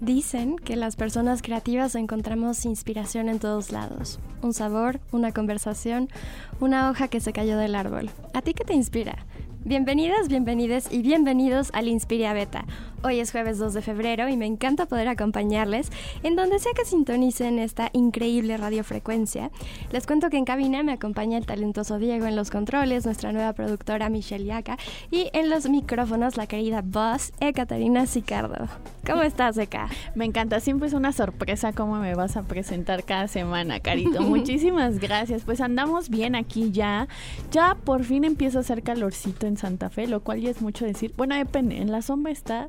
Dicen que las personas creativas encontramos inspiración en todos lados. Un sabor, una conversación, una hoja que se cayó del árbol. ¿A ti qué te inspira? Bienvenidas, bienvenides y bienvenidos al Inspiria Beta. Hoy es jueves 2 de febrero y me encanta poder acompañarles en donde sea que sintonicen esta increíble radiofrecuencia. Les cuento que en cabina me acompaña el talentoso Diego en los controles, nuestra nueva productora Michelle Yaca y en los micrófonos la querida boss Ekaterina Sicardo. ¿Cómo estás, Eka? Me encanta, siempre es una sorpresa cómo me vas a presentar cada semana, Carito. Muchísimas gracias. Pues andamos bien aquí ya. Ya por fin empieza a hacer calorcito en Santa Fe, lo cual ya es mucho decir. Bueno, depende, en la sombra está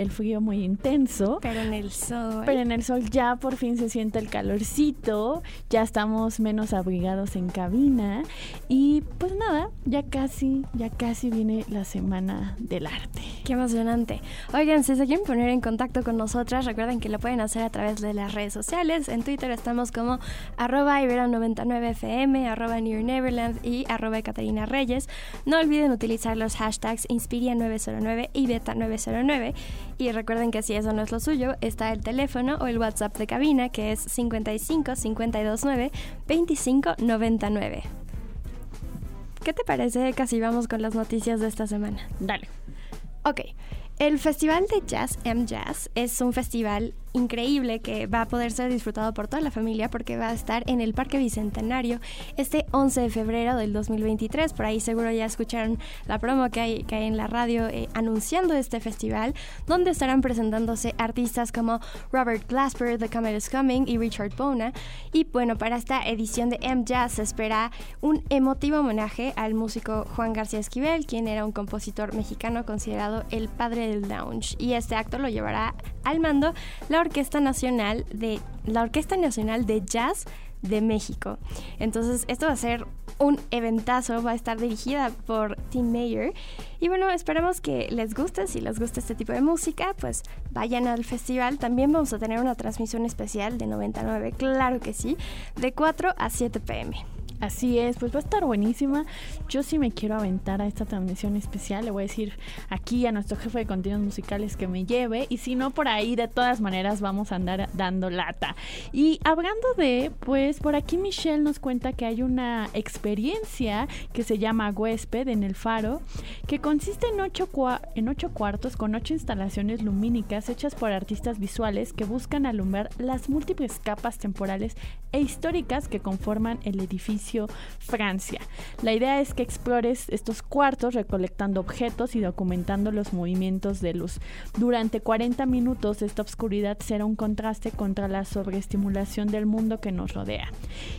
el frío muy intenso. Pero en el sol. Pero en el sol ya por fin se siente el calorcito, ya estamos menos abrigados en cabina y pues nada, ya casi, ya casi viene la semana del arte. Qué emocionante. Oigan, si se quieren poner en contacto con nosotras, recuerden que lo pueden hacer a través de las redes sociales. En Twitter estamos como arroba ibero99fm, arroba New Neverland y arroba Catarina Reyes. No olviden utilizar los hashtags Inspiria909 y Beta909. Y recuerden que si eso no es lo suyo, está el teléfono o el WhatsApp de cabina que es 55 529 25 99. ¿Qué te parece casi vamos con las noticias de esta semana? Dale. Ok, el Festival de Jazz M Jazz es un festival increíble que va a poder ser disfrutado por toda la familia porque va a estar en el Parque Bicentenario este 11 de febrero del 2023. Por ahí seguro ya escucharon la promo que hay, que hay en la radio eh, anunciando este festival, donde estarán presentándose artistas como Robert Glasper, The Comet is Coming y Richard Bona. Y bueno, para esta edición de M Jazz se espera un emotivo homenaje al músico Juan García Esquivel, quien era un compositor mexicano considerado el padre del lounge. Y este acto lo llevará al mando la Orquesta Nacional de la Orquesta Nacional de Jazz de México. Entonces, esto va a ser un eventazo, va a estar dirigida por Tim Mayer. Y bueno, esperamos que les guste, si les gusta este tipo de música, pues vayan al festival. También vamos a tener una transmisión especial de 99, claro que sí, de 4 a 7 pm. Así es, pues va a estar buenísima. Yo sí me quiero aventar a esta transmisión especial. Le voy a decir aquí a nuestro jefe de contenidos musicales que me lleve. Y si no, por ahí de todas maneras vamos a andar dando lata. Y hablando de, pues por aquí Michelle nos cuenta que hay una experiencia que se llama Huésped en el Faro, que consiste en ocho, en ocho cuartos con ocho instalaciones lumínicas hechas por artistas visuales que buscan alumbrar las múltiples capas temporales e históricas que conforman el edificio Francia. La idea es que explores estos cuartos recolectando objetos y documentando los movimientos de luz. Durante 40 minutos esta oscuridad será un contraste contra la sobreestimulación del mundo que nos rodea.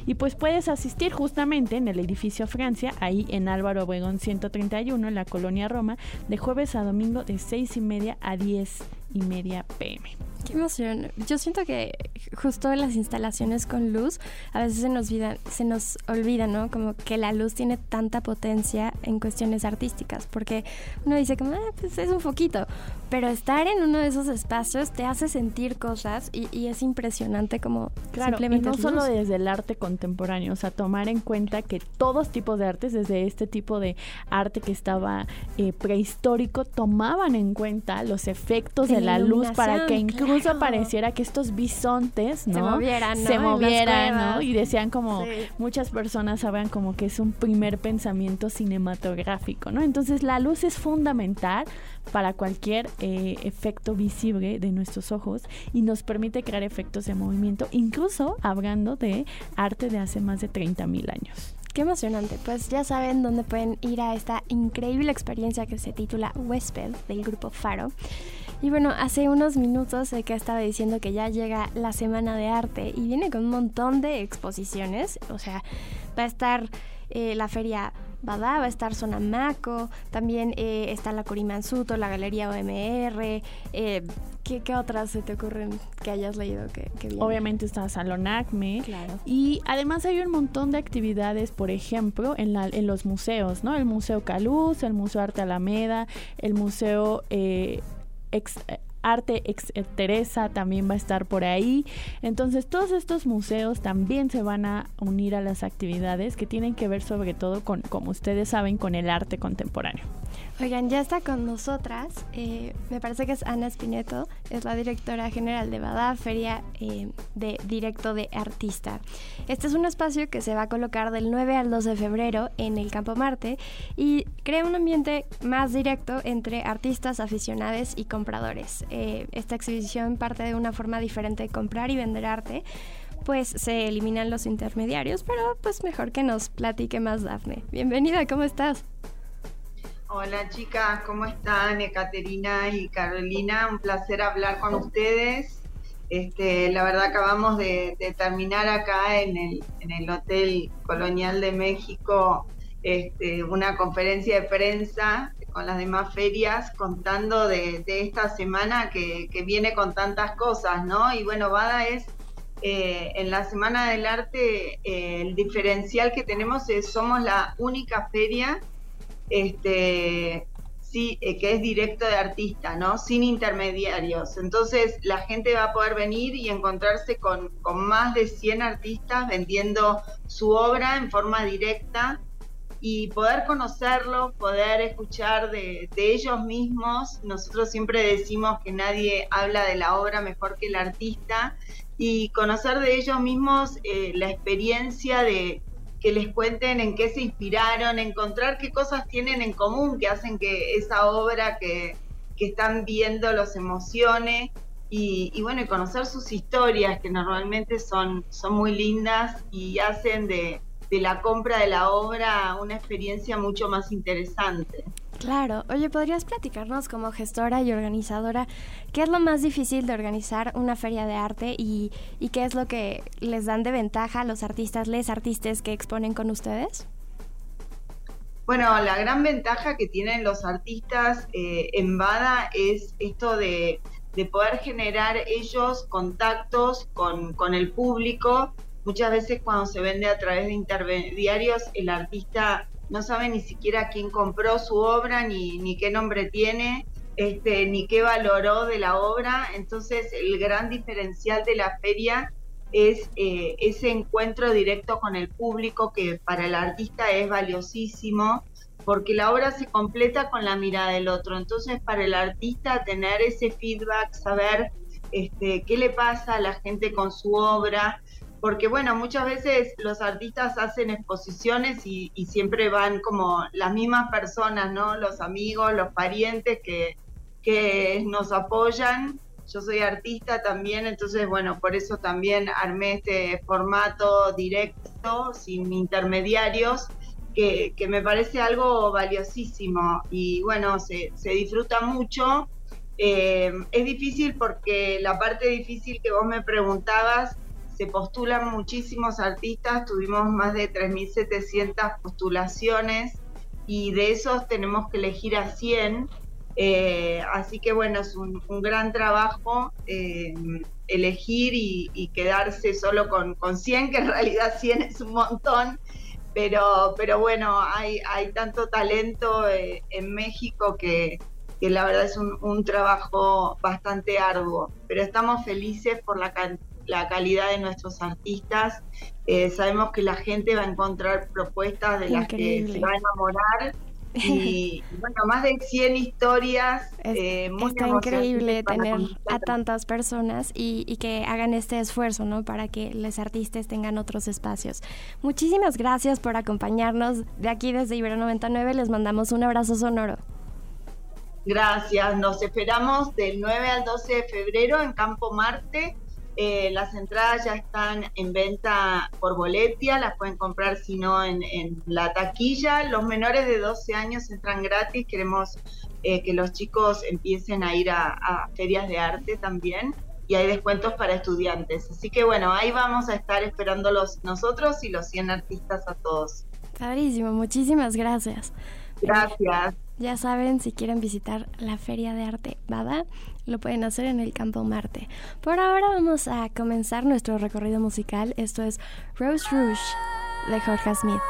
Y pues puedes asistir justamente en el edificio Francia, ahí en Álvaro Obregón 131, en la colonia Roma, de jueves a domingo de 6 y media a 10 y media pm. Qué emoción. Yo siento que justo las instalaciones con luz a veces se nos olvida, se nos olvida, ¿no? Como que la luz tiene tanta potencia en cuestiones artísticas, porque uno dice como, ah, pues es un foquito, pero estar en uno de esos espacios te hace sentir cosas y, es impresionante como claro, simplemente y no solo desde el arte contemporáneo, o sea, tomar en cuenta que todos tipos de artes, desde este tipo de arte que estaba eh, prehistórico, tomaban en cuenta los efectos de, la luz para que incluso pareciera que estos bisontes, ¿no? Se movieran, ¿no? Se movieran, ¿no? Y decían como, muchas personas saben como que es un primer pensamiento cinematográfico, ¿no? Entonces la luz es fundamental para cualquier eh, efecto visible de nuestros ojos y nos permite crear efectos de movimiento, incluso hablando de arte de hace más de 30 mil años. Qué emocionante. Pues ya saben dónde pueden ir a esta increíble experiencia que se titula Huésped del grupo Faro. Y bueno, hace unos minutos sé que estaba diciendo que ya llega la Semana de Arte y viene con un montón de exposiciones. O sea, va a estar eh, la feria Bada, va a estar Sonamaco, también eh, está la Corimansuto, la Galería OMR, eh, ¿Qué, otras se te ocurren que hayas leído que, que Obviamente está Salón Acme. Claro. Y además hay un montón de actividades, por ejemplo, en, la, en los museos, ¿no? El Museo Caluz, el Museo Arte Alameda, el Museo... Eh, Arte Ex eh, Teresa también va a estar por ahí. Entonces todos estos museos también se van a unir a las actividades que tienen que ver sobre todo con, como ustedes saben, con el arte contemporáneo. Oigan, ya está con nosotras, eh, me parece que es Ana Spineto, es la directora general de Bada, Feria eh, de Directo de Artista. Este es un espacio que se va a colocar del 9 al 12 de febrero en el Campo Marte y crea un ambiente más directo entre artistas, aficionados y compradores. Eh, esta exhibición parte de una forma diferente de comprar y vender arte pues se eliminan los intermediarios, pero pues mejor que nos platique más Dafne. Bienvenida, ¿cómo estás? Hola chicas, ¿cómo están? Ekaterina y Carolina, un placer hablar con ustedes. Este, la verdad acabamos de, terminar acá en el, Hotel Colonial de México este, una conferencia de prensa con las demás ferias contando de, esta semana que, viene con tantas cosas, ¿no? Y bueno, Bada es eh, en la Semana del Arte, eh, el diferencial que tenemos es somos la única feria este, sí, eh, que es directo de artista, ¿no? Sin intermediarios. Entonces la gente va a poder venir y encontrarse con, más de 100 artistas vendiendo su obra en forma directa y poder conocerlos, poder escuchar de, ellos mismos. Nosotros siempre decimos que nadie habla de la obra mejor que el artista y conocer de ellos mismos eh, la experiencia de, que les cuenten en qué se inspiraron, encontrar qué cosas tienen en común que hacen que esa obra que, están viendo los emocione y, bueno, y conocer sus historias que normalmente son, son muy lindas y hacen de, de la compra de la obra una experiencia mucho más interesante. Claro. Oye, ¿podrías platicarnos como gestora y organizadora qué es lo más difícil de organizar una feria de arte y, qué es lo que les dan de ventaja a los artistas, les artistas que exponen con ustedes? Bueno, la gran ventaja que tienen los artistas eh, en Bada es esto de, poder generar ellos contactos con, con el público. Muchas veces cuando se vende a través de intermediarios, el artista no sabe ni siquiera quién compró su obra, ni, ni qué nombre tiene, este, ni qué valoró de la obra. Entonces, el gran diferencial de la feria es eh, ese encuentro directo con el público que para el artista es valiosísimo, porque la obra se completa con la mirada del otro. Entonces, para el artista, tener ese feedback, saber este, qué le pasa a la gente con su obra, porque bueno, muchas veces los artistas hacen exposiciones y, siempre van como las mismas personas, ¿no? Los amigos, los parientes que, que nos apoyan. Yo soy artista también, entonces bueno, por eso también armé este formato directo, sin intermediarios, que, que me parece algo valiosísimo y bueno, se, se disfruta mucho. Eh, es difícil porque la parte difícil que vos me preguntabas se postulan muchísimos artistas, tuvimos más de 3.700 postulaciones y de esos tenemos que elegir a 100. Eh, así que bueno, es un, gran trabajo eh, elegir y, quedarse solo con, con 100, que en realidad 100 es un montón, pero, pero bueno, hay, hay tanto talento eh, en México que, la verdad es un, un, trabajo bastante arduo, pero estamos felices por la cantidad la calidad de nuestros artistas. Eh, sabemos que la gente va a encontrar propuestas de las que se va a enamorar. Y bueno, más de 100 historias. Eh, está increíble tener a tantas personas y, y, que hagan este esfuerzo, ¿no? Para que los artistas tengan otros espacios. Muchísimas gracias por acompañarnos de aquí desde Ibero 99. Les mandamos un abrazo sonoro. Gracias, nos esperamos del 9 al 12 de febrero en Campo Marte eh, las entradas ya están en venta por boletia, las pueden comprar si no en, la taquilla. Los menores de 12 años entran gratis. Queremos eh, que los chicos empiecen a ir a, ferias de arte también y hay descuentos para estudiantes. Así que bueno, ahí vamos a estar esperándolos nosotros y los 100 artistas a todos. Padrísimo, muchísimas gracias. Gracias. Ya saben, si quieren visitar la Feria de Arte Bada, lo pueden hacer en el Campo Marte. Por ahora vamos a comenzar nuestro recorrido musical. Esto es Rose Rouge de Jorge Smith.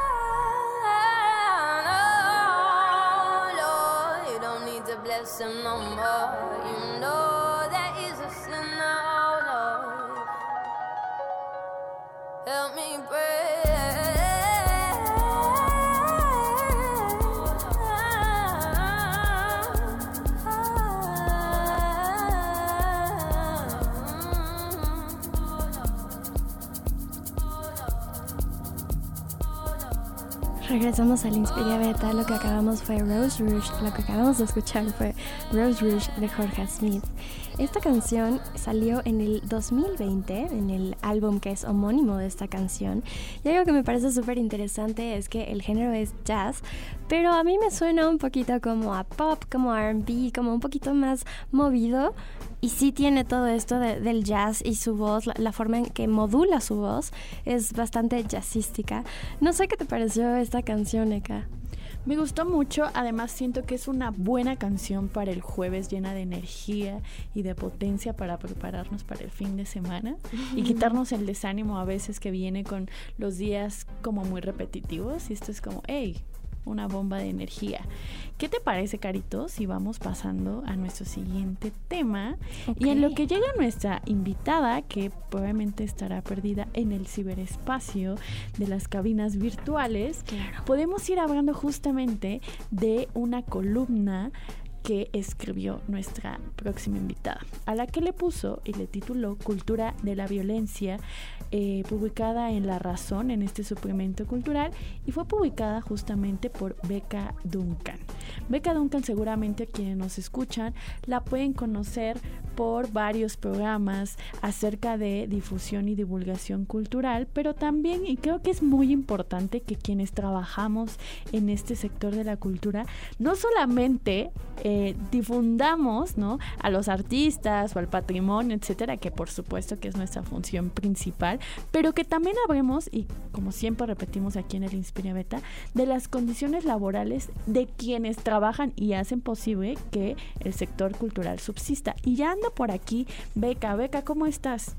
Regresamos al Inspiria Beta. Lo que acabamos fue Rose Rouge. Lo que acabamos de escuchar fue Rose Rouge de Jorge Smith. Esta canción salió en el 2020, en el álbum que es homónimo de esta canción. Y algo que me parece súper interesante es que el género es jazz, pero a mí me suena un poquito como a pop, como RB, como un poquito más movido. Y sí tiene todo esto del jazz y su voz, la, forma en que modula su voz es bastante jazzística. No sé qué te pareció esta canción, Eka. Me gustó mucho, además siento que es una buena canción para el jueves llena de energía y de potencia para prepararnos para el fin de semana y quitarnos el desánimo a veces que viene con los días como muy repetitivos y esto es como, hey, una bomba de energía. ¿Qué te parece, Carito, si vamos pasando a nuestro siguiente tema? Y en lo que llega nuestra invitada, que probablemente estará perdida en el ciberespacio de las cabinas virtuales, podemos ir hablando justamente de una columna que escribió nuestra próxima invitada, a la que le puso y le tituló Cultura de la Violencia, eh, publicada en La Razón, en este suplemento cultural, y fue publicada justamente por Beca Duncan. Beca Duncan seguramente quienes nos escuchan la pueden conocer por varios programas acerca de difusión y divulgación cultural, pero también, y creo que es muy importante que quienes trabajamos en este sector de la cultura, no solamente difundamos ¿no? a los artistas o al patrimonio, etcétera, que por supuesto que es nuestra función principal, pero que también hablemos, y como siempre repetimos aquí en el Inspira Beta, de las condiciones laborales de quienes trabajan y hacen posible que el sector cultural subsista. Y ya anda por aquí Beca. Beca, ¿cómo estás?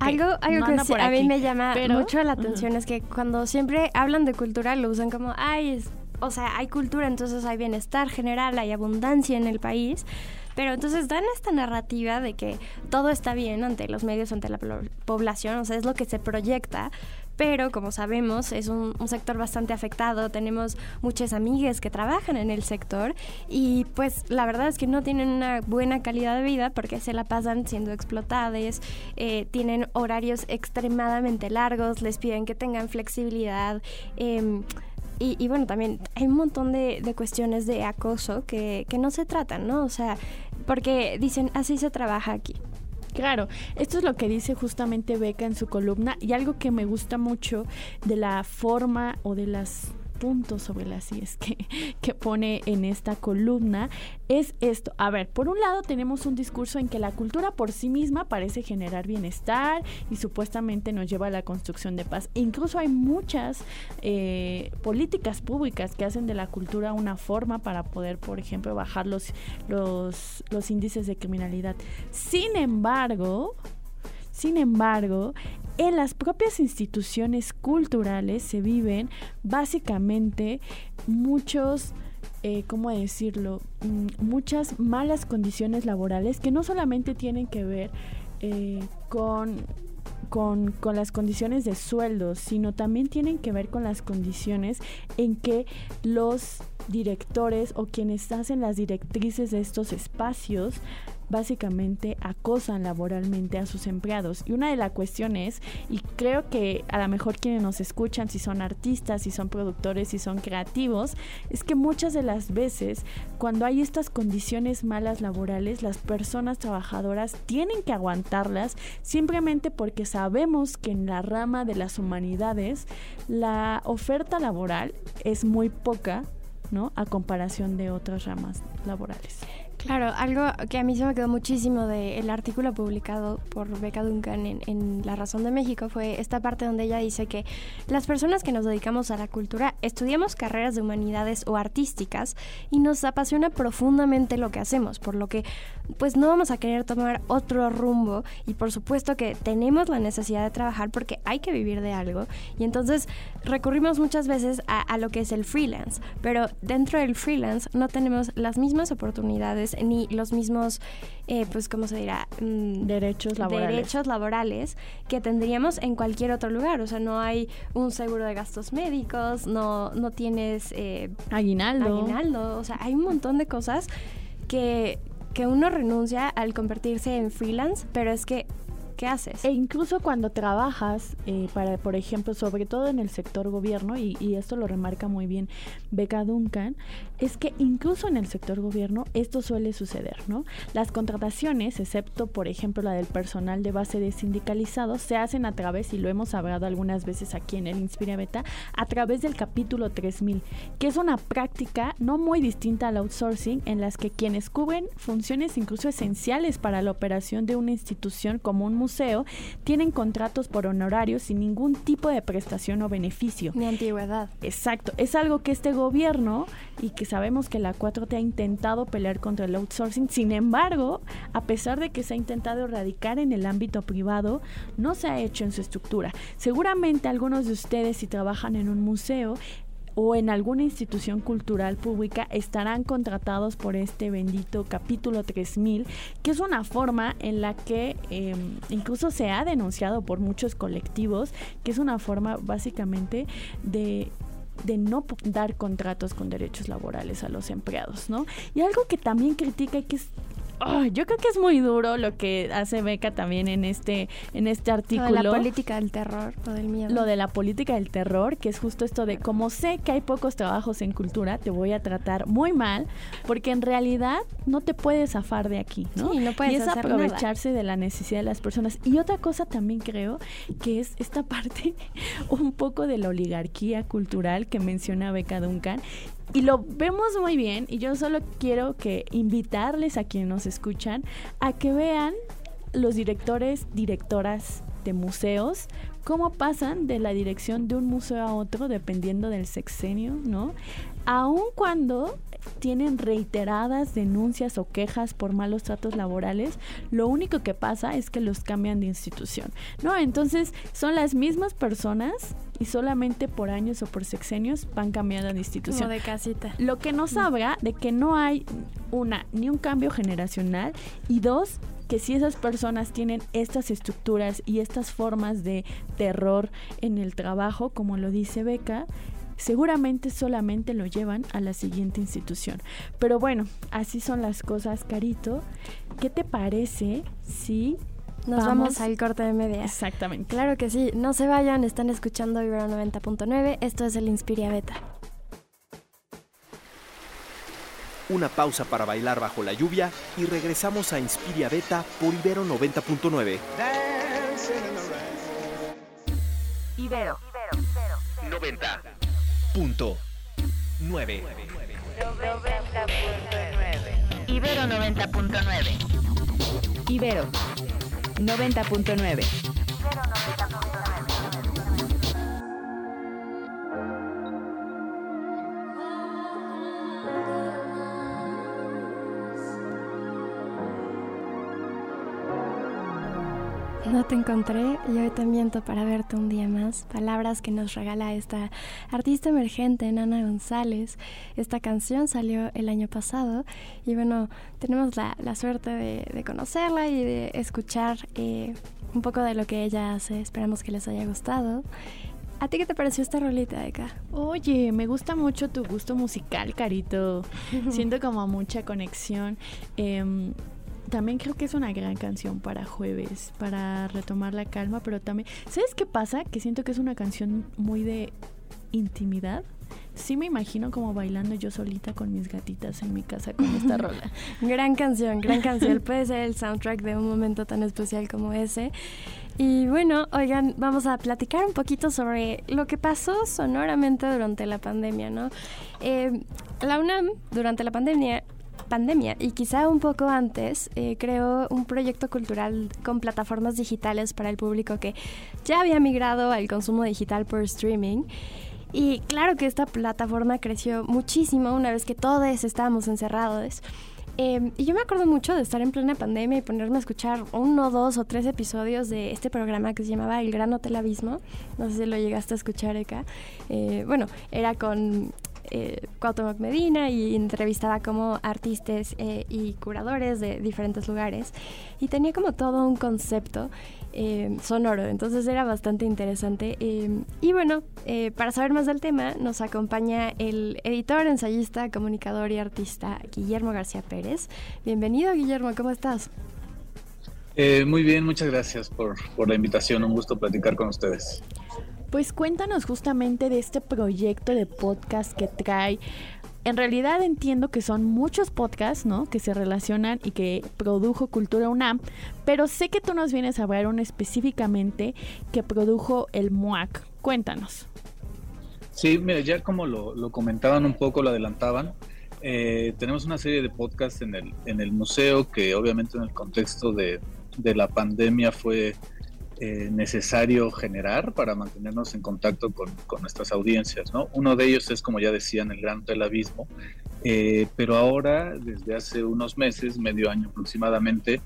Algo algo que a mí me llama mucho la atención es que cuando siempre hablan de cultura lo usan como, ay, o sea, hay cultura, entonces hay bienestar general, hay abundancia en el país. Pero entonces dan esta narrativa de que todo está bien ante los medios, ante la población, o sea, es lo que se proyecta, pero como sabemos es un, sector bastante afectado, tenemos muchas amigas que trabajan en el sector y pues la verdad es que no tienen una buena calidad de vida porque se la pasan siendo explotadas, eh, tienen horarios extremadamente largos, les piden que tengan flexibilidad. Em, y, bueno, también hay un montón de, cuestiones de acoso que, que no se tratan, ¿no? O sea, porque dicen, así se trabaja aquí. Claro, esto es lo que dice justamente Beca en su columna y algo que me gusta mucho de la forma o de las puntos sobre las IES que, que pone en esta columna es esto. A ver, por un lado tenemos un discurso en que la cultura por sí misma parece generar bienestar y supuestamente nos lleva a la construcción de paz. incluso hay muchas eh, políticas públicas que hacen de la cultura una forma para poder, por ejemplo, bajar los, los, los índices de criminalidad. Sin embargo, sin embargo, en las propias instituciones culturales se viven básicamente muchos, eh, ¿cómo decirlo? Mm, muchas malas condiciones laborales que no solamente tienen que ver eh, con con, con, las condiciones de sueldos, sino también tienen que ver con las condiciones en que los directores o quienes hacen las directrices de estos espacios básicamente acosan laboralmente a sus empleados. Y una de las cuestiones, y creo que a lo mejor quienes nos escuchan, si son artistas, si son productores, si son creativos, es que muchas de las veces cuando hay estas condiciones malas laborales, las personas trabajadoras tienen que aguantarlas simplemente porque sabemos que en la rama de las humanidades la oferta laboral es muy poca, ¿no? A comparación de otras ramas laborales. Claro, algo que a mí se me quedó muchísimo del artículo publicado por Beca Duncan en, en, La Razón de México fue esta parte donde ella dice que las personas que nos dedicamos a la cultura estudiamos carreras de humanidades o artísticas y nos apasiona profundamente lo que hacemos, por lo que pues no vamos a querer tomar otro rumbo y por supuesto que tenemos la necesidad de trabajar porque hay que vivir de algo. Y entonces recurrimos muchas veces a, a lo que es el freelance, pero dentro del freelance no tenemos las mismas oportunidades ni los mismos, eh, pues, ¿cómo se dirá? Mm, derechos laborales. Derechos laborales que tendríamos en cualquier otro lugar. O sea, no hay un seguro de gastos médicos, no, no tienes... Eh, aguinaldo. Aguinaldo. O sea, hay un montón de cosas que, que uno renuncia al convertirse en freelance, pero es que ¿qué haces? E incluso cuando trabajas, eh, para, por ejemplo, sobre todo en el sector gobierno, y, esto lo remarca muy bien Beca Duncan, es que incluso en el sector gobierno esto suele suceder, ¿no? Las contrataciones, excepto por ejemplo la del personal de base de sindicalizados, se hacen a través, y lo hemos hablado algunas veces aquí en el Inspira Beta, a través del capítulo 3000, que es una práctica no muy distinta al outsourcing en las que quienes cubren funciones incluso esenciales para la operación de una institución como un museo tienen contratos por honorarios sin ningún tipo de prestación o beneficio. Ni antigüedad. Exacto. Es algo que este gobierno y que sabemos que la 4T ha intentado pelear contra el outsourcing. Sin embargo, a pesar de que se ha intentado erradicar en el ámbito privado, no se ha hecho en su estructura. Seguramente algunos de ustedes si trabajan en un museo o en alguna institución cultural pública estarán contratados por este bendito capítulo 3000, que es una forma en la que em, incluso se ha denunciado por muchos colectivos, que es una forma básicamente de de no dar contratos con derechos laborales a los empleados, ¿no? Y algo que también critica y que es yo creo que es muy duro lo que hace Beca también en este, en este artículo. Lo de la política del terror, lo del miedo. Lo de la política del terror, que es justo esto de como sé que hay pocos trabajos en cultura, te voy a tratar muy mal, porque en realidad no te puedes zafar de aquí, ¿no? Sí, no puedes y es aprovecharse de la necesidad de las personas. Y otra cosa también creo que es esta parte un poco de la oligarquía cultural que menciona Beca Duncan y lo vemos muy bien y yo solo quiero que invitarles a quienes nos escuchan a que vean los directores, directoras de museos, cómo pasan de la dirección de un museo a otro dependiendo del sexenio, ¿no? Aun cuando tienen reiteradas denuncias o quejas por malos tratos laborales, lo único que pasa es que los cambian de institución, ¿no? Entonces son las mismas personas y solamente por años o por sexenios van cambiando de institución. Como de casita. Lo que nos habla de que no hay una ni un cambio generacional y dos que si esas personas tienen estas estructuras y estas formas de terror en el trabajo, como lo dice Beca, seguramente solamente lo llevan a la siguiente institución. Pero bueno, así son las cosas, Carito. ¿Qué te parece si nos vamos, al corte de media. Exactamente. Claro que sí. No se vayan, están escuchando Ibero 90.9. Esto es el Inspiria Beta. Una pausa para bailar bajo la lluvia y regresamos a Inspiria Beta por Ibero 90.9. Ibero 90. Punto 9. Ibero 90.9. Ibero 90.9. No te encontré y hoy te miento para verte un día más. Palabras que nos regala esta artista emergente, Nana González. Esta canción salió el año pasado y bueno, tenemos la, suerte de, conocerla y de escuchar eh, un poco de lo que ella hace. Esperamos que les haya gustado. ¿A ti qué te pareció esta rolita de acá? Oye, me gusta mucho tu gusto musical, Carito. Siento como mucha conexión. Eh, también creo que es una gran canción para jueves, para retomar la calma, pero también, ¿sabes qué pasa? Que siento que es una canción muy de intimidad. Sí me imagino como bailando yo solita con mis gatitas en mi casa con esta rola. gran canción, gran canción. Puede ser el soundtrack de un momento tan especial como ese. Y bueno, oigan, vamos a platicar un poquito sobre lo que pasó sonoramente durante la pandemia, ¿no? Eh, la UNAM, durante la pandemia, pandemia y quizá un poco antes eh, creó un proyecto cultural con plataformas digitales para el público que ya había migrado al consumo digital por streaming. Y claro que esta plataforma creció muchísimo una vez que todos estábamos encerrados. Em, y yo me acuerdo mucho de estar en plena pandemia y ponerme a escuchar uno, dos o tres episodios de este programa que se llamaba El Gran Hotel Abismo. No sé si lo llegaste a escuchar acá. Eh, bueno, era con eh, Cuauhtémoc Medina y entrevistaba como artistas eh, y curadores de diferentes lugares. Y tenía como todo un concepto eh, sonoro, entonces era bastante interesante. Eh, y bueno, eh, para saber más del tema nos acompaña el editor, ensayista, comunicador y artista Guillermo García Pérez. Bienvenido Guillermo, ¿cómo estás? muy bien, muchas gracias por, por la invitación, un gusto platicar con ustedes. Pues cuéntanos justamente de este proyecto de podcast que trae en realidad entiendo que son muchos podcasts, ¿no? Que se relacionan y que produjo Cultura UNAM, pero sé que tú nos vienes a hablar uno específicamente que produjo el MUAC. Cuéntanos. Sí, mira, ya como lo, comentaban un poco, lo adelantaban, eh, tenemos una serie de podcasts en el, en el museo que obviamente en el contexto de, de la pandemia fue eh, necesario generar para mantenernos en contacto con, nuestras audiencias. ¿no? Uno de ellos es, como ya decían, el Gran Hotel Abismo, eh, pero ahora, desde hace unos meses, medio año aproximadamente,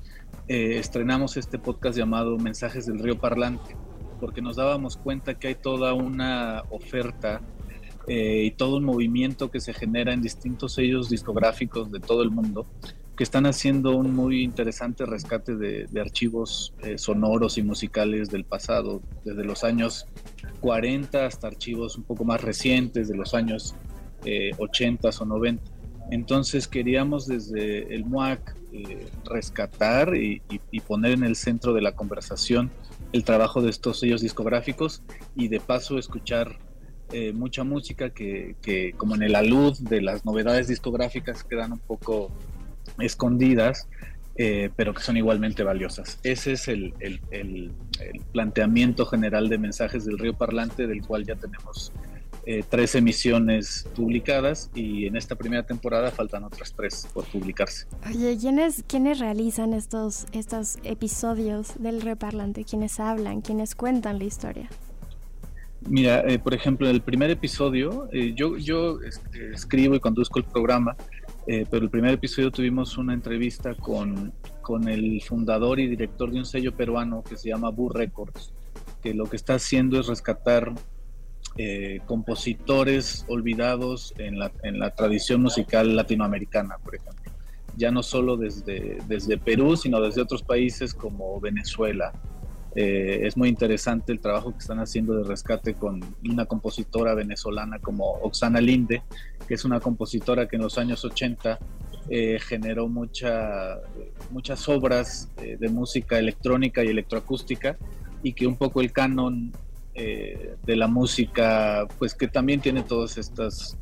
eh, estrenamos este podcast llamado Mensajes del Río Parlante, porque nos dábamos cuenta que hay toda una oferta y todo un movimiento que se genera en distintos sellos discográficos de todo el mundo que están haciendo un muy interesante rescate de, archivos eh, sonoros y musicales del pasado, desde los años 40 hasta archivos un poco más recientes, de los años 80 eh, o 90. Entonces queríamos desde el MUAC eh, rescatar y, poner en el centro de la conversación el trabajo de estos sellos discográficos y de paso escuchar mucha música que, que, como en el alud de las novedades discográficas quedan un poco escondidas, eh, pero que son igualmente valiosas. Ese es el, planteamiento general de mensajes del río Parlante, del cual ya tenemos eh, tres emisiones publicadas y en esta primera temporada faltan otras tres por publicarse. Oye, ¿quiénes, quiénes realizan estos, estos episodios del río Parlante? ¿Quiénes hablan? ¿Quiénes cuentan la historia? Mira, eh, por ejemplo, en el primer episodio, yo, yo escribo y conduzco el programa eh, pero el primer episodio tuvimos una entrevista con, con el fundador y director de un sello peruano que se llama Boo Records, que lo que está haciendo es rescatar eh, compositores olvidados en la, en la, tradición musical latinoamericana, por ejemplo. Ya no solo desde, desde Perú, sino desde otros países como Venezuela, eh, es muy interesante el trabajo que están haciendo de rescate con una compositora venezolana como Oxana Linde, que es una compositora que en los años 80 eh, generó mucha, muchas obras eh, de música electrónica y electroacústica y que un poco el canon de la música, pues que también tiene todos estos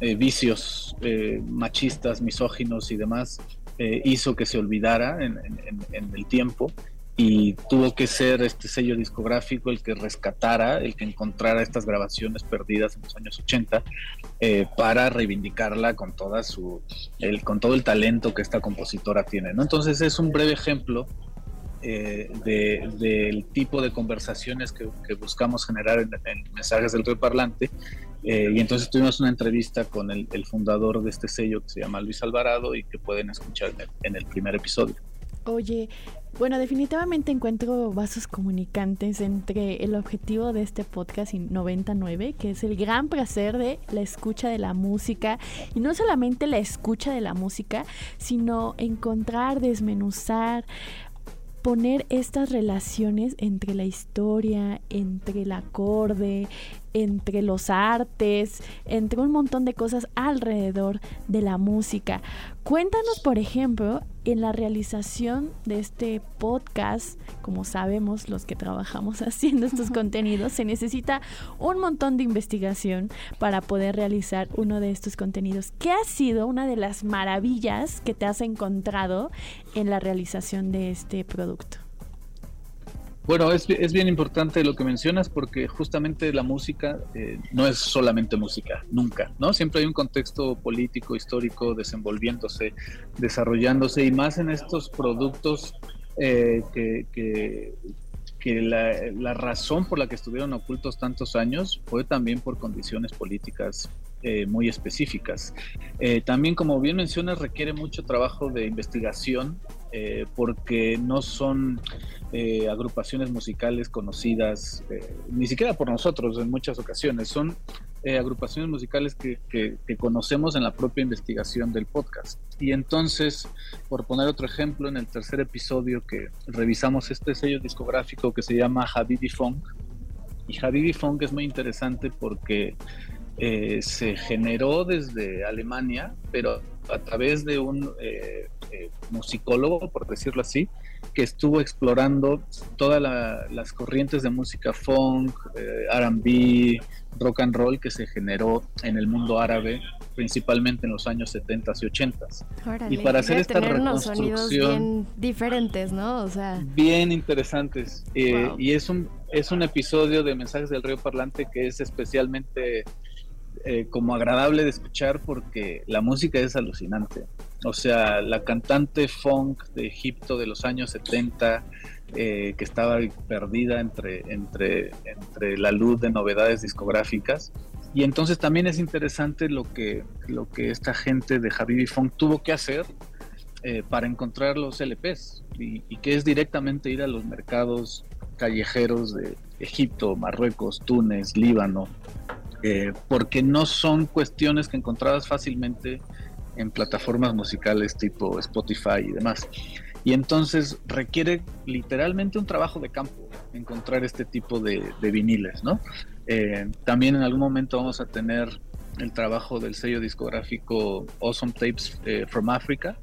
vicios machistas, misóginos y demás, hizo que se olvidara en el tiempo y tuvo que ser este sello discográfico el que rescatara, el que encontrara estas grabaciones perdidas en los años 80 eh, para reivindicarla con toda su el, con todo el talento que esta compositora tiene. ¿no? Entonces es un breve ejemplo eh, del tipo de conversaciones que, buscamos generar en, mensajes del río parlante. Eh, y entonces tuvimos una entrevista con el, fundador de este sello que se llama Luis Alvarado y que pueden escuchar en el primer episodio. Oye, bueno, definitivamente encuentro vasos comunicantes entre el objetivo de este podcast 99, que es el gran placer de la escucha de la música, y no solamente la escucha de la música, sino encontrar, desmenuzar, poner estas relaciones entre la historia, entre el acorde, entre los artes, entre un montón de cosas alrededor de la música. Cuéntanos, por ejemplo, en la realización de este podcast, como sabemos los que trabajamos haciendo estos contenidos, se necesita un montón de investigación para poder realizar uno de estos contenidos. ¿Qué ha sido una de las maravillas que te has encontrado en la realización de este producto? Bueno, es, es, bien importante lo que mencionas porque justamente la música eh, no es solamente música, nunca, ¿no? Siempre hay un contexto político, histórico, desenvolviéndose, desarrollándose y más en estos productos eh, que, que, que la, la, razón por la que estuvieron ocultos tantos años fue también por condiciones políticas eh, muy específicas. Eh, también, como bien mencionas, requiere mucho trabajo de investigación eh, porque no son eh, agrupaciones musicales conocidas, eh, ni siquiera por nosotros en muchas ocasiones, son agrupaciones musicales que, conocemos en la propia investigación del podcast. Y entonces, por poner otro ejemplo, en el tercer episodio que revisamos este sello discográfico que se llama Habibi Funk, y Habibi Funk es muy interesante porque se generó desde Alemania, pero a través de un eh, eh, musicólogo, por decirlo así, que estuvo explorando todas las corrientes de música funk, RB, rock and roll que se generó en el mundo árabe, principalmente en los años 70 y 80. y para hacer esta reconstrucción bien diferentes, ¿no? O sea, bien interesantes. y es un es un episodio de Mensajes del Río Parlante que es especialmente eh, como agradable de escuchar porque la música es alucinante. O sea, la cantante funk de Egipto de los años 70, eh, que estaba perdida entre, entre, entre la luz de novedades discográficas. Y entonces también es interesante lo que, lo que esta gente de Habibi Funk tuvo que hacer eh, para encontrar los LPs y, y, que es directamente ir a los mercados callejeros de Egipto, Marruecos, Túnez, Líbano, eh, porque no son cuestiones que encontrabas fácilmente en plataformas musicales tipo Spotify y demás. Y entonces requiere literalmente un trabajo de campo encontrar este tipo de, viniles, ¿no? Eh, también en algún momento vamos a tener el trabajo del sello discográfico Awesome Tapes eh, from Africa,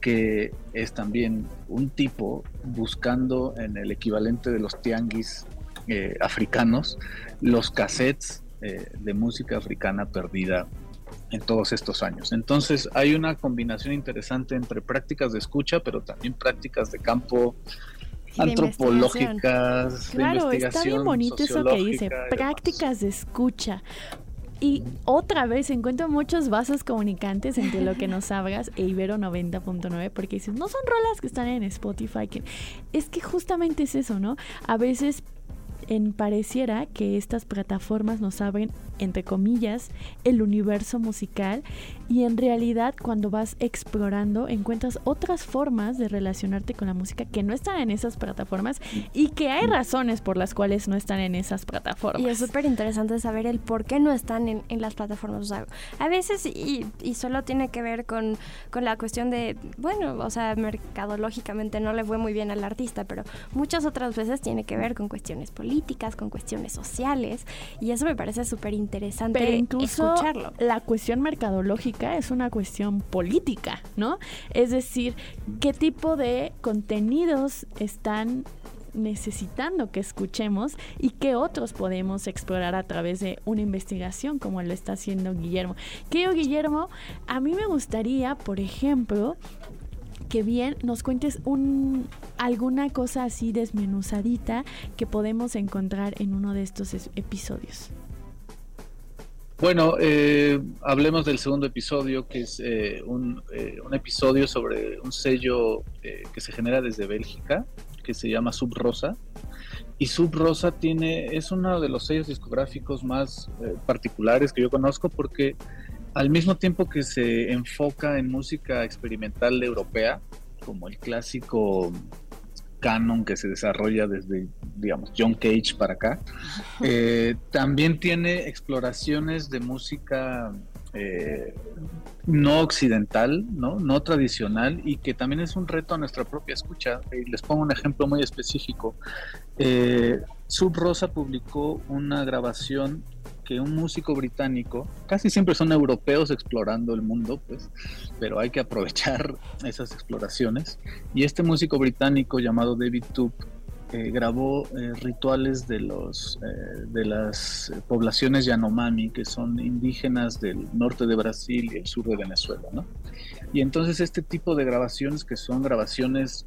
que es también un tipo buscando en el equivalente de los tianguis africanos los cassettes eh, de música africana perdida en todos estos años. Entonces hay una combinación interesante entre prácticas de escucha, pero también prácticas de campo antropológicas, claro, de investigación. Está bien bonito eso que dice, prácticas de escucha. Y otra vez encuentro muchos vasos comunicantes entre lo que nos hablas e Ibero 90.9 porque dices, no son rolas que están en Spotify. Que... Es que justamente es eso, ¿no? A veces en pareciera que estas plataformas nos abren, entre comillas, el universo musical y en realidad cuando vas explorando encuentras otras formas de relacionarte con la música que no están en esas plataformas y que hay razones por las cuales no están en esas plataformas. Y es súper interesante saber el por qué no están en, las plataformas. O sea, a veces, y, y, solo tiene que ver con, con la cuestión de, bueno, o sea, mercadológicamente no le fue muy bien al artista, pero muchas otras veces tiene que ver con cuestiones políticas, con cuestiones sociales, y eso me parece súper interesante pero incluso escucharlo. La cuestión mercadológica es una cuestión política, ¿no? Es decir, qué tipo de contenidos están necesitando que escuchemos y qué otros podemos explorar a través de una investigación como lo está haciendo Guillermo. Querido Guillermo, a mí me gustaría, por ejemplo, que bien nos cuentes un, alguna cosa así desmenuzadita que podemos encontrar en uno de estos episodios. Bueno, eh, hablemos del segundo episodio, que es eh, un, eh, un, episodio sobre un sello que se genera desde Bélgica, que se llama Sub Rosa. Y Sub Rosa tiene, es uno de los sellos discográficos más particulares que yo conozco porque al mismo tiempo que se enfoca en música experimental europea, como el clásico canon que se desarrolla desde, digamos, John Cage para acá. Eh, también tiene exploraciones de música eh, no occidental, ¿no? no tradicional, y que también es un reto a nuestra propia escucha. les pongo un ejemplo muy específico. Eh, Sub Rosa publicó una grabación que un músico británico, casi siempre son europeos explorando el mundo, pues, pero hay que aprovechar esas exploraciones. Y este músico británico llamado David Toop eh, grabó eh, rituales de los eh, de las poblaciones Yanomami, que son indígenas del norte de Brasil y el sur de Venezuela, ¿no? Y entonces este tipo de grabaciones, que son grabaciones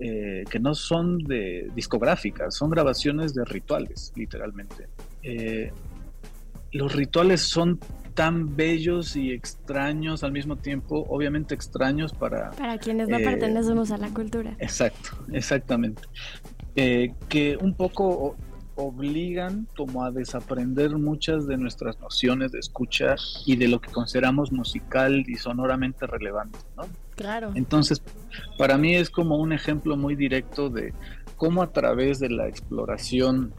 que no son de discográficas, son grabaciones de rituales, literalmente. Eh, los rituales son tan bellos y extraños al mismo tiempo, obviamente extraños para... Para quienes no pertenecemos a la cultura. Exacto, exactamente. que un poco obligan como a desaprender muchas de nuestras nociones de escucha y de lo que consideramos musical y sonoramente relevante, ¿no? Claro. Entonces, para mí es como un ejemplo muy directo de cómo a través de la exploración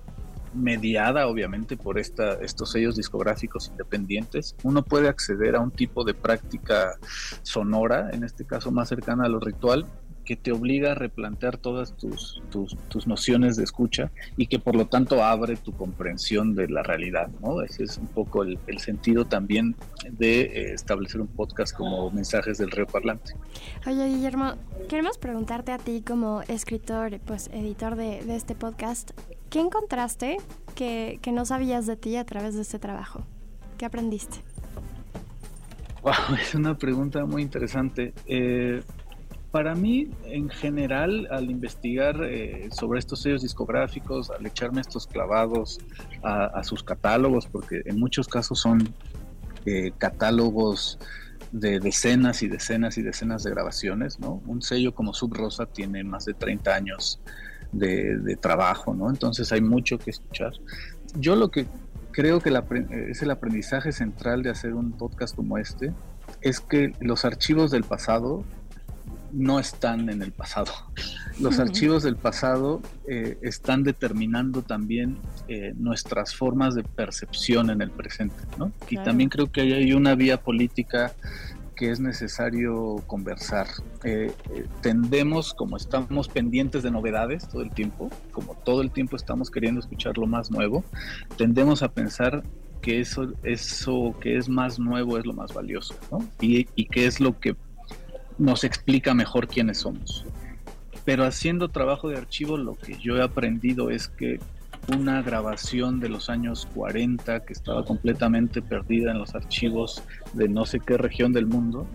mediada obviamente por esta, estos sellos discográficos independientes, uno puede acceder a un tipo de práctica sonora, en este caso más cercana a lo ritual, que te obliga a replantear todas tus, tus, nociones de escucha y que por lo tanto abre tu comprensión de la realidad, ¿no? Ese es un poco el, sentido también de eh, establecer un podcast como Mensajes del Río Parlante. Oye, Guillermo, queremos preguntarte a ti como escritor, pues editor de este podcast, ¿qué encontraste que, que, no sabías de ti a través de este trabajo? ¿Qué aprendiste? Wow, es una pregunta muy interesante. Eh, para mí, en general, al investigar eh, sobre estos sellos discográficos, al echarme estos clavados a, sus catálogos, porque en muchos casos son eh, catálogos de decenas y decenas y decenas de grabaciones, ¿no? Un sello como Sub Rosa tiene más de 30 años de, trabajo, ¿no? Entonces hay mucho que escuchar. Yo lo que creo que es el aprendizaje central de hacer un podcast como este, es que los archivos del pasado no están en el pasado. Los archivos del pasado eh, están determinando también eh, nuestras formas de percepción en el presente, ¿no? Y también creo que hay una vía política que es necesario conversar. Eh, tendemos, como estamos pendientes de novedades todo el tiempo, como todo el tiempo estamos queriendo escuchar lo más nuevo, tendemos a pensar que eso, eso que es más nuevo es lo más valioso, ¿no? Y, y que es lo que nos explica mejor quiénes somos. Pero haciendo trabajo de archivo, lo que yo he aprendido es que una grabación de los años 40 que estaba completamente perdida en los archivos de no sé qué región del mundo,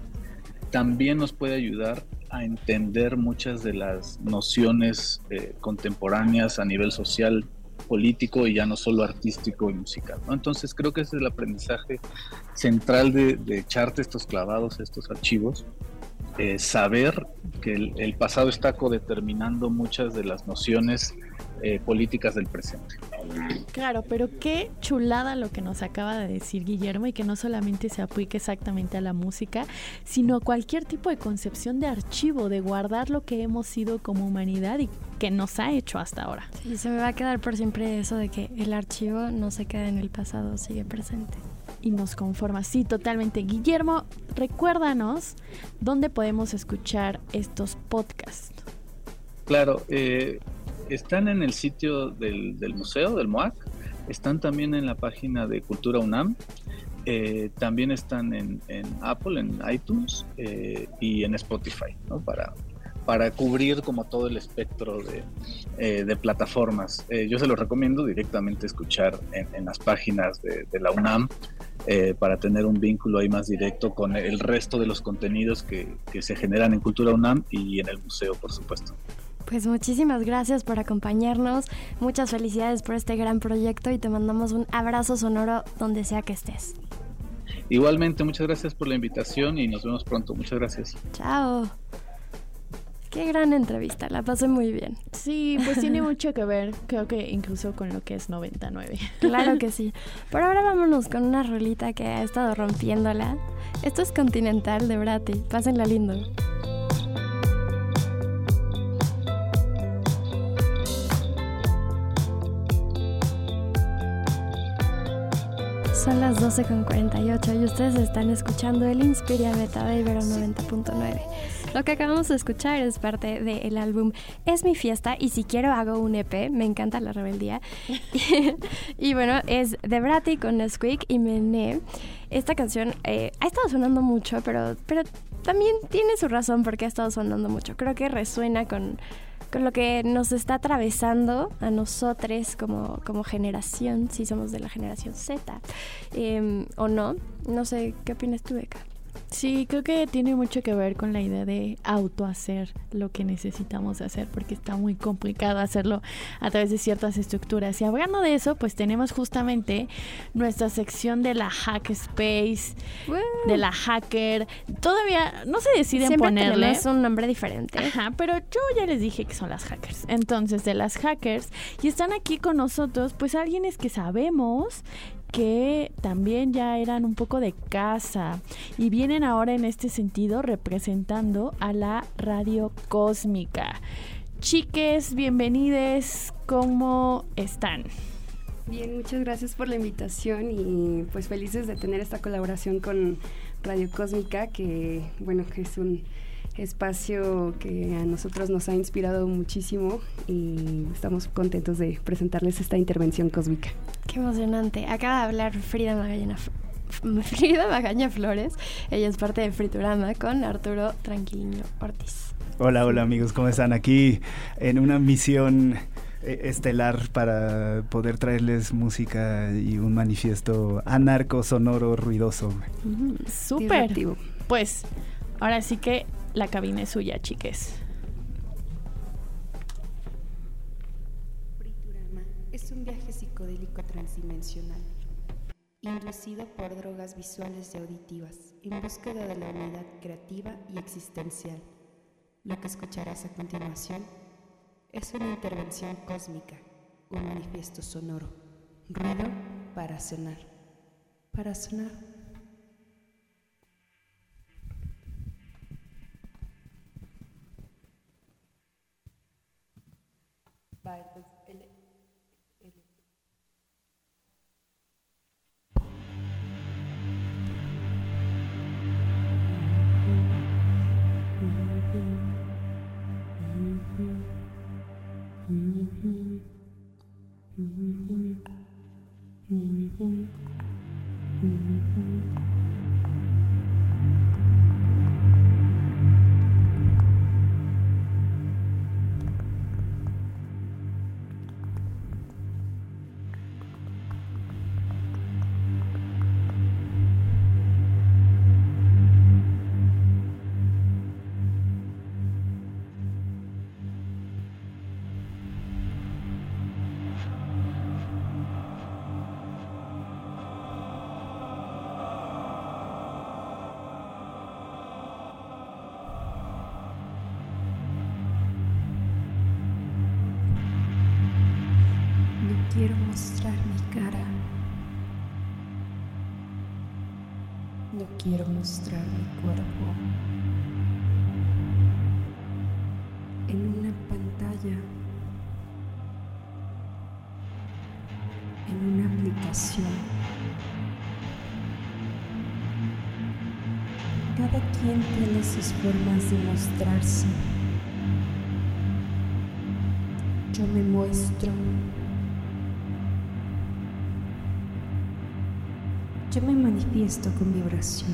también nos puede ayudar a entender muchas de las nociones eh, contemporáneas a nivel social, político y ya no solo artístico y musical. Entonces creo que ese es el aprendizaje central de, de echarte estos clavados, estos archivos, eh, saber que el, pasado está codeterminando muchas de las nociones eh, políticas del presente. Claro, pero qué chulada lo que nos acaba de decir Guillermo y que no solamente se aplique exactamente a la música, sino cualquier tipo de concepción de archivo, de guardar lo que hemos sido como humanidad y que nos ha hecho hasta ahora. Y se me va a quedar por siempre eso de que el archivo no se queda en el pasado, sigue presente y nos conforma. Sí, totalmente. Guillermo, recuérdanos dónde podemos escuchar estos podcasts. Claro, eh, están en el sitio del, museo, del MOAC, están también en la página de Cultura UNAM, eh, también están en, Apple, en iTunes eh, y en Spotify, ¿no? Para, cubrir como todo el espectro de, plataformas. yo se los recomiendo directamente escuchar en, las páginas de, de, la UNAM eh, para tener un vínculo ahí más directo con el resto de los contenidos que, que se generan en Cultura UNAM y en el museo, por supuesto. Pues muchísimas gracias por acompañarnos, muchas felicidades por este gran proyecto y te mandamos un abrazo sonoro donde sea que estés. Igualmente, muchas gracias por la invitación y nos vemos pronto. Muchas gracias. Chao. Qué gran entrevista, la pasé muy bien. Sí, pues tiene mucho que ver, creo que incluso con lo que es 99. Claro que sí. Por ahora vámonos con una rolita que ha estado rompiéndola. Esto es Continental de Brati. Pásenla lindo. Son las 12.48 y ustedes están escuchando el Inspiria Beta de Ibero 90.9. Lo que acabamos de escuchar es parte del álbum Es mi fiesta y si quiero hago un EP, me encanta la rebeldía. y, bueno, es de Bratty con Squeak y Mené. Esta canción eh, ha estado sonando mucho, pero, pero también tiene su razón porque ha estado sonando mucho. Creo que resuena con, con lo que nos está atravesando a nosotros como, como generación, si somos de la generación Z, em, o no. No sé, ¿qué opinas tú, Eka? Sí, creo que tiene mucho que ver con la idea de autohacer lo que necesitamos hacer, porque está muy complicado hacerlo a través de ciertas estructuras. Y hablando de eso, pues tenemos justamente nuestra sección de la Hack Space, de la Hacker. Todavía no se deciden Siempre ponerle. tenemos un nombre diferente. Ajá, pero yo ya les dije que son las hackers. Entonces, de las hackers, y están aquí con nosotros, pues alguienes que sabemos que también ya eran un poco de casa y vienen ahora en este sentido representando a la radio cósmica. Chiques, bienvenides, ¿cómo están? Bien, muchas gracias por la invitación y pues felices de tener esta colaboración con Radio Cósmica, que bueno, que es un espacio que a nosotros nos ha inspirado muchísimo y estamos contentos de presentarles esta intervención cósmica. Qué emocionante. Acaba de hablar Frida Magaña, Frida Magaña Flores. Ella es parte de Friturama con Arturo Tranquiliño Ortiz. Hola, hola amigos, ¿cómo están? Aquí en una misión eh, estelar para poder traerles música y un manifiesto anarco, sonoro, ruidoso. Mm, Súper. Pues ahora sí que la cabina es suya, chiques. Friturama es un viaje psicodélico transdimensional, inducido por drogas visuales y auditivas, en búsqueda de la unidad creativa y existencial. Lo que escucharás a continuación es una intervención cósmica, un manifiesto sonoro, ruido para sonar, para sonar. Va, entonces, el, el- No de mostrarse. Yo me muestro. Yo me manifiesto con vibración.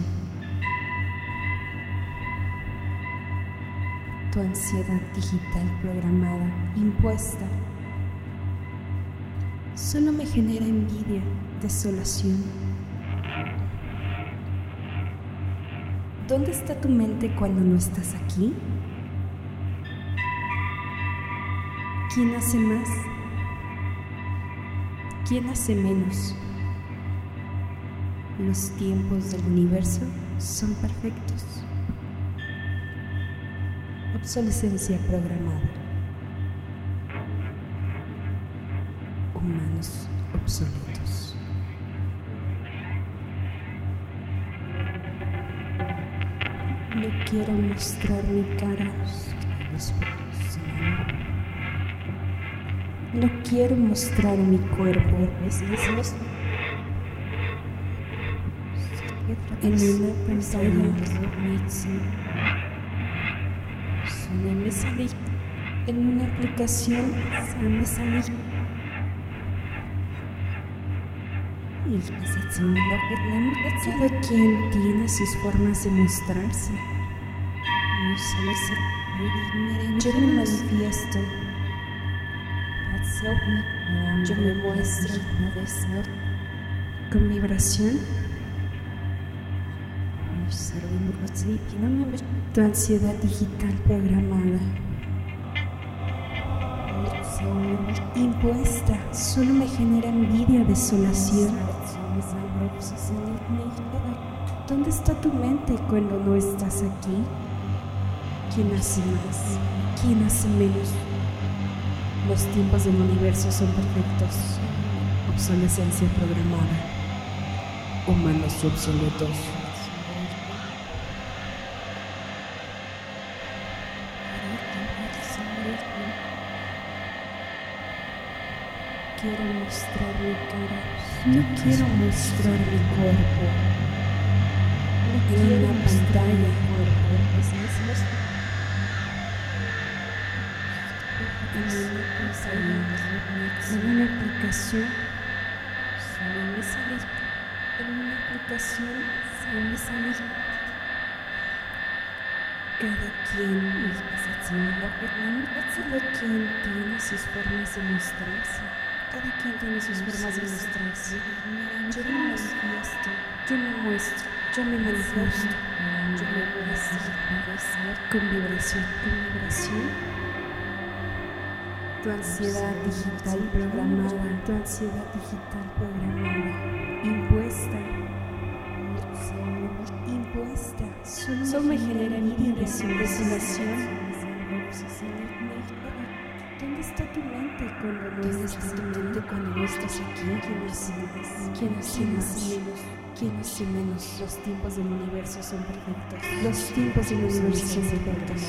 Tu ansiedad digital programada, impuesta, solo me genera envidia, desolación. ¿Dónde está tu mente cuando no estás aquí? ¿Quién hace más? ¿Quién hace menos? Los tiempos del universo son perfectos. Obsolescencia programada. Humanos obsoletos. Quiero mostrar mi cara. No quiero mostrar mi cuerpo. En una pantalla. En una aplicación. Cada quien tiene sus formas de mostrarse. Yo me manifiesto. Yo me muestro con vibración. Tu ansiedad digital programada. Impuesta, solo me genera envidia, desolación. ¿Dónde está tu mente cuando no estás aquí? ¿Quién hace más? ¿Quién hace menos? Los tiempos del universo son perfectos. Obsolescencia programada. Humanos obsoletos. Quiero mostrar mi cara. No quiero mostrar mi cuerpo. En una pantalla. En una aplicación. En una aplicación. Cada quien, cada quien tiene sus formas de mostrarse. Cada quien tiene sus formas de mostrarse. Yo me manifiesto, yo me muestro, yo me manifiesto, yo me muestro. Con vibración, con vibración. Tu ansiedad digital programada, tu ansiedad digital programada, impuesta, impuesta, solo, me genera envidia, desolación. ¿Dónde está tu mente cuando no estás tu mente cuando no estás aquí? ¿Quién hace más? ¿Quién hace menos? ¿Quién hace menos? Los tiempos del universo son perfectos. Los tiempos del universo son perfectos.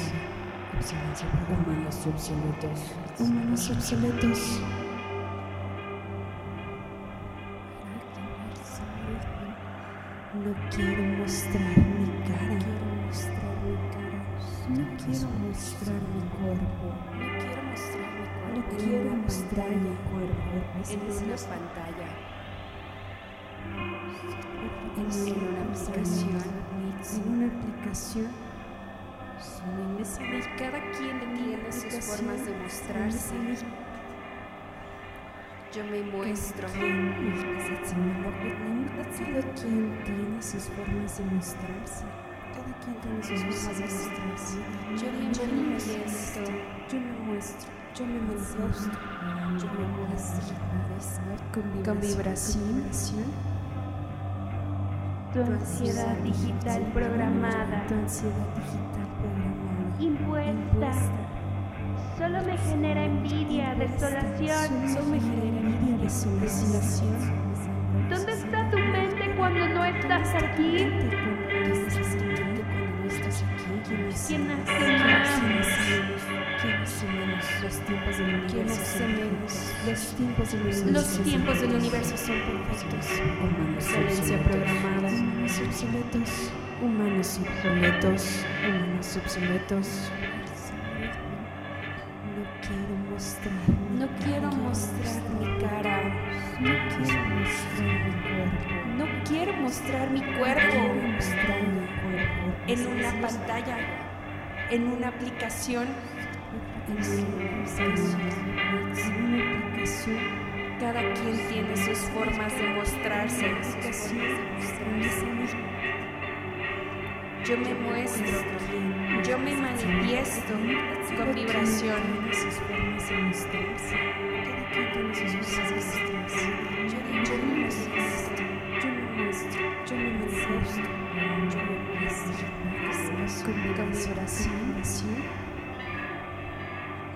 Humanos obsoletos. Humanos obsoletos. No quiero mostrar mi cara. No quiero mostrar mi cuerpo. No quiero mostrar mi cuerpo. En una pantalla. En una aplicación. En una aplicación. Cada quien tiene sus formas de mostrarse. Yo me muestro. Cada quien tiene sus formas de mostrarse. Cada quien tiene sus formas de mostrarse. Yo me manifiesto. Yo me muestro. Yo me manifiesto. Yo me muestro. Con vibración. Tu ansiedad digital programada. Tu ansiedad digital programada. Impuesta. Solo me genera envidia, desolación. Solo me genera envidia, desolación. ¿Dónde está tu mente cuando no estás aquí? ¿Quién hace más? ¿Quién hace menos? Los tiempos del universo. ¿Quién hace menos? Los tiempos del universo. Los tiempos del universo son perfectos. Violencia programada. Obsoletos. Humanos obsoletos. Humanos obsoletos. No quiero mostrar. No quiero mostrar mi cara. No quiero mostrar mi cuerpo. No quiero mostrar mi Quiero cuerpo mostrar mi cuerpo. en una pantalla, en una aplicación. En una aplicación. En una aplicación. Cada quien tiene sus formas de mostrarse. Yo me muestro, yo me manifiesto con vibración. Con vibración.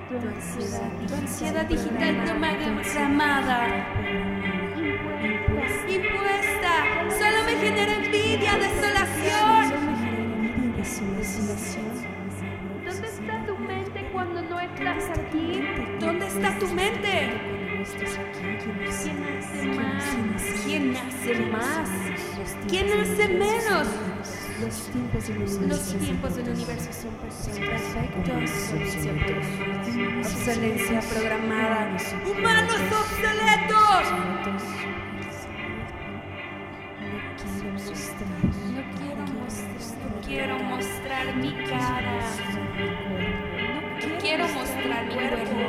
Tu ansiedad, Tu ansiedad digital programada, impuesta. impuesta, solo me genera envidia, desolación. ¿Dónde está tu mente cuando no estás aquí? ¿Dónde está tu mente? ¿Quién hace ¿Quién más? hace más? ¿Quién hace menos? Los tiempos del universo. Los tiempos del universo son perfectos. Obsolencia programada. ¡Humanos obsoletos! Quiero mostrar mi cara. Quiero mostrar mi cuerpo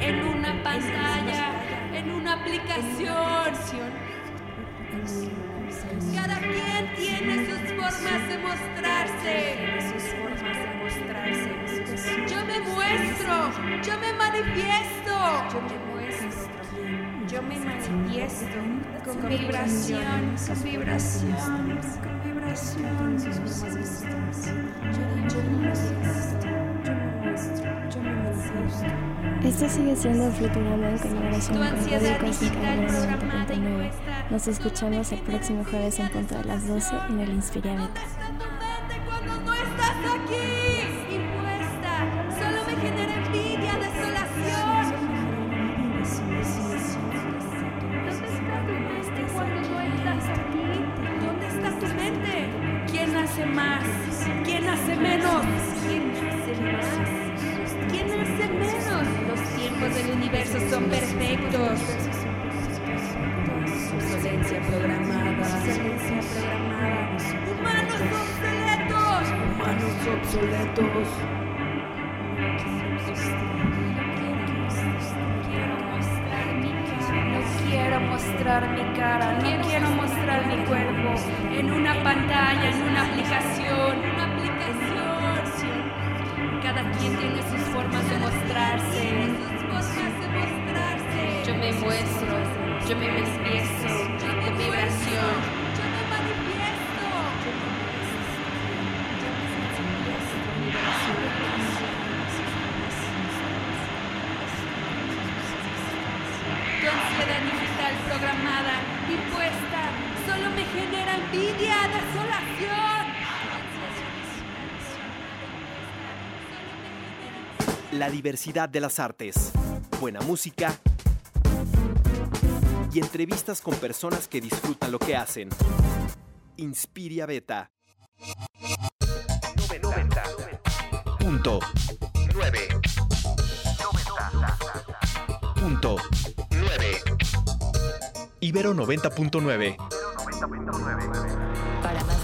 en una pantalla, en una aplicación. Cada quien tiene sus formas de mostrarse. Yo me muestro, yo me manifiesto. Yo me muestro, yo me manifiesto con vibración, con vibración, Esto sigue siendo Futurama en colaboración con Radio Cósmica digital Ibero programada y 90.9. puesta. Nos escuchamos el próximo jueves en punto de las 12 en el Inspiria obsoletos. No quiero mostrar mi cara, no quiero mostrar mi cuerpo en una pantalla, en una aplicación, una aplicación. Cada quien tiene sus formas de mostrarse. Yo me muestro, yo me manifiesto, La diversidad de las artes, buena música y entrevistas con personas que disfrutan lo que hacen. Inspiria Beta. 90. Punto. 9. Punto. 9. Ibero 90.9. Para más